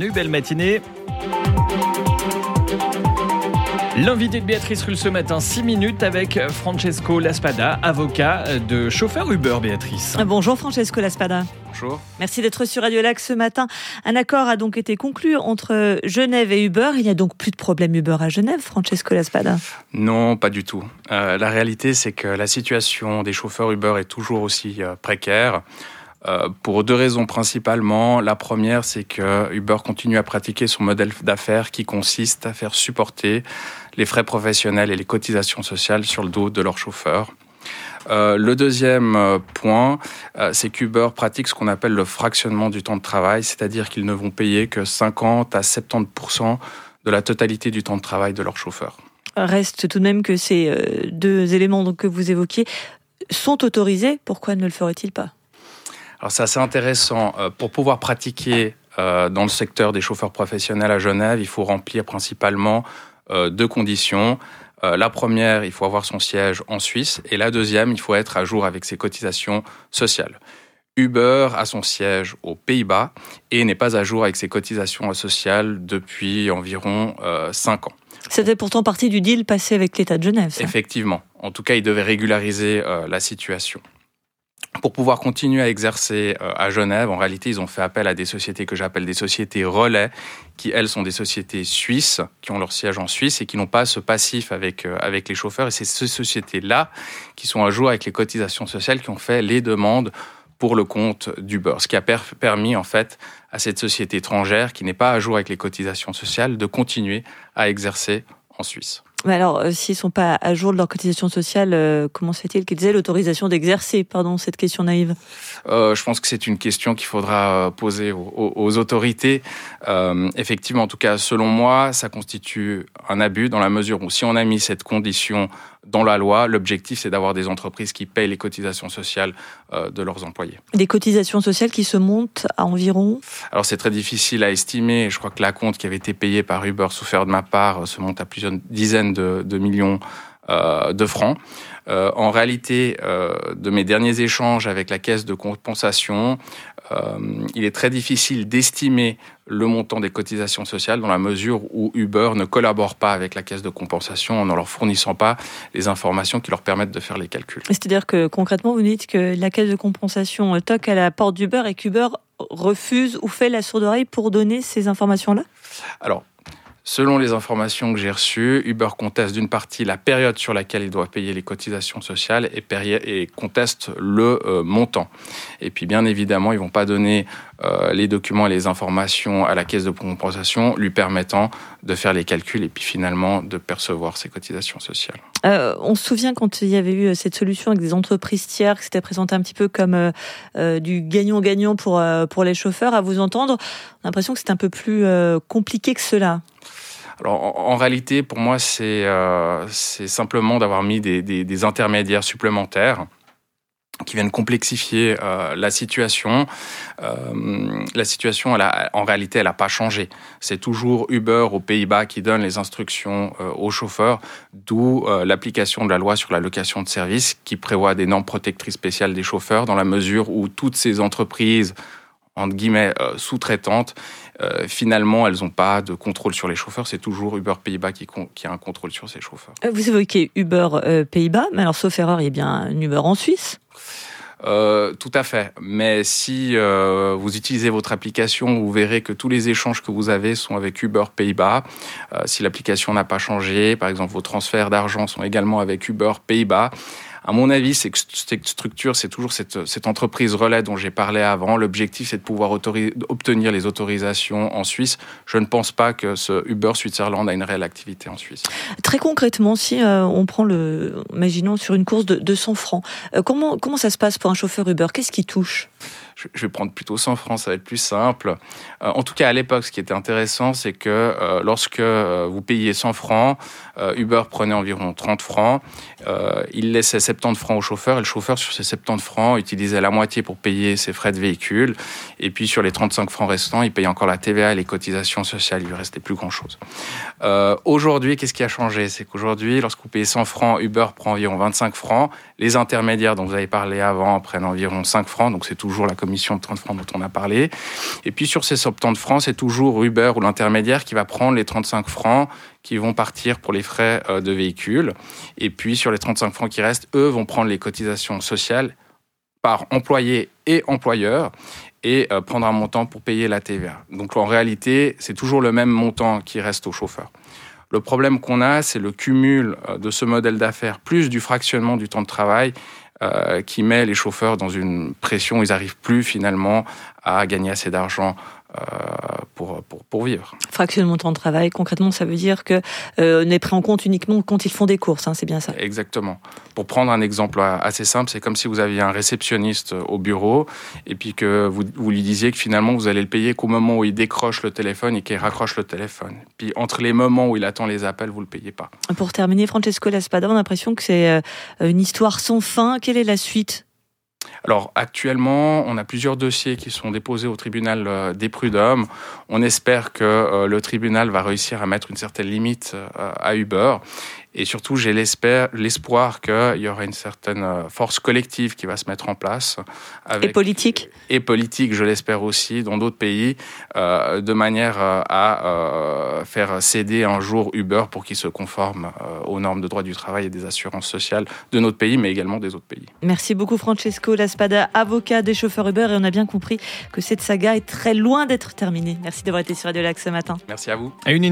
bienvenue, belle matinée. L'invité de Béatrice Rulle ce matin, 6 minutes avec Francesco Laspada, avocat de chauffeur Uber, Béatrice. Bonjour Francesco Laspada. Bonjour. Merci d'être sur Radio Lac ce matin. Un accord a donc été conclu entre Genève et Uber. Il n'y a donc plus de problème Uber à Genève, Francesco Laspada Non, pas du tout. Euh, la réalité, c'est que la situation des chauffeurs Uber est toujours aussi euh, précaire. Euh, pour deux raisons principalement. La première, c'est que Uber continue à pratiquer son modèle d'affaires qui consiste à faire supporter les frais professionnels et les cotisations sociales sur le dos de leurs chauffeurs. Euh, le deuxième euh, point, c'est qu'Uber pratique ce qu'on appelle le fractionnement du temps de travail, c'est-à-dire qu'ils ne vont payer que 50 à 70 de la totalité du temps de travail de leurs chauffeurs. Reste tout de même que ces deux éléments que vous évoquiez sont autorisés. Pourquoi ne le ferait-il pas? Alors c'est assez intéressant. Euh, pour pouvoir pratiquer euh, dans le secteur des chauffeurs professionnels à Genève, il faut remplir principalement euh, deux conditions. La première, il faut avoir son siège en Suisse. Et la deuxième, il faut être à jour avec ses cotisations sociales. Uber a son siège aux Pays-Bas et n'est pas à jour avec ses cotisations sociales depuis environ 5 ans. C'était pourtant partie du deal passé avec l'État de Genève. Effectivement. En tout cas, il devait régulariser la situation pour pouvoir continuer à exercer euh, à Genève, en réalité, ils ont fait appel à des sociétés que j'appelle des sociétés relais, qui, elles, sont des sociétés suisses, qui ont leur siège en Suisse et qui n'ont pas ce passif avec, euh, avec les chauffeurs. Et c'est ces sociétés-là qui sont à jour avec les cotisations sociales qui ont fait les demandes pour le compte d'Uber, ce qui a permis en fait à cette société étrangère qui n'est pas à jour avec les cotisations sociales de continuer à exercer en Suisse. Mais alors, euh, s'ils sont pas à jour de leur cotisation sociale, euh, comment se fait-il qu'ils aient l'autorisation d'exercer Pardon, cette question naïve? Euh, je pense que c'est une question qu'il faudra euh, poser aux, aux autorités. Euh, effectivement, en tout cas, selon moi, ça constitue un abus dans la mesure où si on a mis cette condition dans la loi, l'objectif c'est d'avoir des entreprises qui payent les cotisations sociales de leurs employés. Des cotisations sociales qui se montent à environ Alors c'est très difficile à estimer. Je crois que la compte qui avait été payée par Uber, souffert de ma part, se monte à plusieurs dizaines de, millions euh, de francs. Euh, en réalité, euh, de mes derniers échanges avec la caisse de compensation, il est très difficile d'estimer le montant des cotisations sociales dans la mesure où Uber ne collabore pas avec la caisse de compensation en ne leur fournissant pas les informations qui leur permettent de faire les calculs. C'est-à-dire que concrètement, vous dites que la caisse de compensation toque à la porte d'Uber et qu'Uber refuse ou fait la sourde oreille pour donner ces informations-là? Alors, Selon les informations que j'ai reçues, Uber conteste d'une partie la période sur laquelle il doit payer les cotisations sociales et, conteste le euh, montant. Et puis bien évidemment, ils vont pas donner euh, les documents et les informations à la caisse de compensation lui permettant de faire les calculs et puis finalement de percevoir ses cotisations sociales. Euh, on se souvient quand il y avait eu cette solution avec des entreprises tiers qui s'était présenté un petit peu comme du gagnant-gagnant pour, pour les chauffeurs. À vous entendre, on a l'impression que c'est un peu plus compliqué que cela. Alors, en, réalité, pour moi, c'est euh, simplement d'avoir mis des, intermédiaires supplémentaires qui viennent complexifier euh, la situation. Euh, la situation, en réalité, elle n'a pas changé. C'est toujours Uber aux Pays-Bas qui donne les instructions aux chauffeurs, d'où l'application de la loi sur la location de services qui prévoit des normes protectrices spéciales des chauffeurs dans la mesure où toutes ces entreprises entre guillemets, euh, sous-traitantes, euh, finalement, elles n'ont pas de contrôle sur les chauffeurs. C'est toujours Uber Pays-Bas qui, qui, a un contrôle sur ses chauffeurs. Euh, vous évoquez Uber Pays-Bas, mais alors, sauf erreur, il y a bien un Uber en Suisse tout à fait. Mais si vous utilisez votre application, vous verrez que tous les échanges que vous avez sont avec Uber Pays-Bas. si l'application n'a pas changé, par exemple, vos transferts d'argent sont également avec Uber Pays-Bas. À mon avis, c'est que cette structure, c'est toujours cette, cette, entreprise relais dont j'ai parlé avant. L'objectif, c'est de pouvoir obtenir les autorisations en Suisse. Je ne pense pas que ce Uber Switzerland a une réelle activité en Suisse. Très concrètement, si euh, on prend le, imaginons sur une course de 200 francs, euh, comment, comment ça se passe pour un chauffeur Uber? Qu'est-ce qui touche? Je vais prendre plutôt 100 francs, ça va être plus simple. Euh, en tout cas, à l'époque, ce qui était intéressant, c'est que euh, lorsque euh, vous payiez 100 francs, Uber prenait environ 30 francs. il laissait 70 francs au chauffeur et le chauffeur sur ces 70 francs utilisait la moitié pour payer ses frais de véhicule. Et puis sur les 35 francs restants, il paye encore la TVA et les cotisations sociales, il lui restait plus grand-chose. Euh, aujourd'hui, qu'est-ce qui a changé? C'est qu'aujourd'hui, lorsque vous payez 100 francs, Uber prend environ 25 francs, les intermédiaires dont vous avez parlé avant prennent environ 5 francs, donc c'est toujours la commission de 30 francs dont on a parlé. Et puis sur ces 70 francs, c'est toujours Uber ou l'intermédiaire qui va prendre les 35 francs qui vont partir pour les frais euh, de véhicule. Et puis sur les 35 francs qui restent, eux vont prendre les cotisations sociales par employé et employeur et euh, prendre un montant pour payer la TVA. Donc en réalité, c'est toujours le même montant qui reste au chauffeur. Le problème qu'on a, c'est le cumul euh, de ce modèle d'affaires plus du fractionnement du temps de travail qui met les chauffeurs dans une pression. Ils n'arrivent plus finalement à gagner assez d'argent euh, pour, pour, pour, vivre. Fractionnement de temps de travail, concrètement, ça veut dire que euh, n'est pris en compte uniquement quand ils font des courses, hein, c'est bien ça Exactement. Pour prendre un exemple assez simple, c'est comme si vous aviez un réceptionniste au bureau et puis que vous, vous lui disiez que finalement vous allez le payer qu'au moment où il décroche le téléphone et qu'il raccroche le téléphone. Puis entre les moments où il attend les appels, vous le payez pas. Pour terminer, Francesco Laspada, on a l'impression que c'est euh, une histoire sans fin. Quelle est la suite alors actuellement, on a plusieurs dossiers qui sont déposés au tribunal euh, des prud'hommes. On espère que euh, le tribunal va réussir à mettre une certaine limite euh, à Uber et surtout, j'ai l'espoir qu'il y aura une certaine euh, force collective qui va se mettre en place. Avec, et politique Et politique, je l'espère aussi, dans d'autres pays, euh, de manière euh, à faire céder un jour Uber pour qu'il se conforme aux normes de droit du travail et des assurances sociales de notre pays, mais également des autres pays. Merci beaucoup Francesco Laspada, avocat des chauffeurs Uber, et on a bien compris que cette saga est très loin d'être terminée. Merci d'avoir été sur Radio Lac ce matin. Merci à vous. À une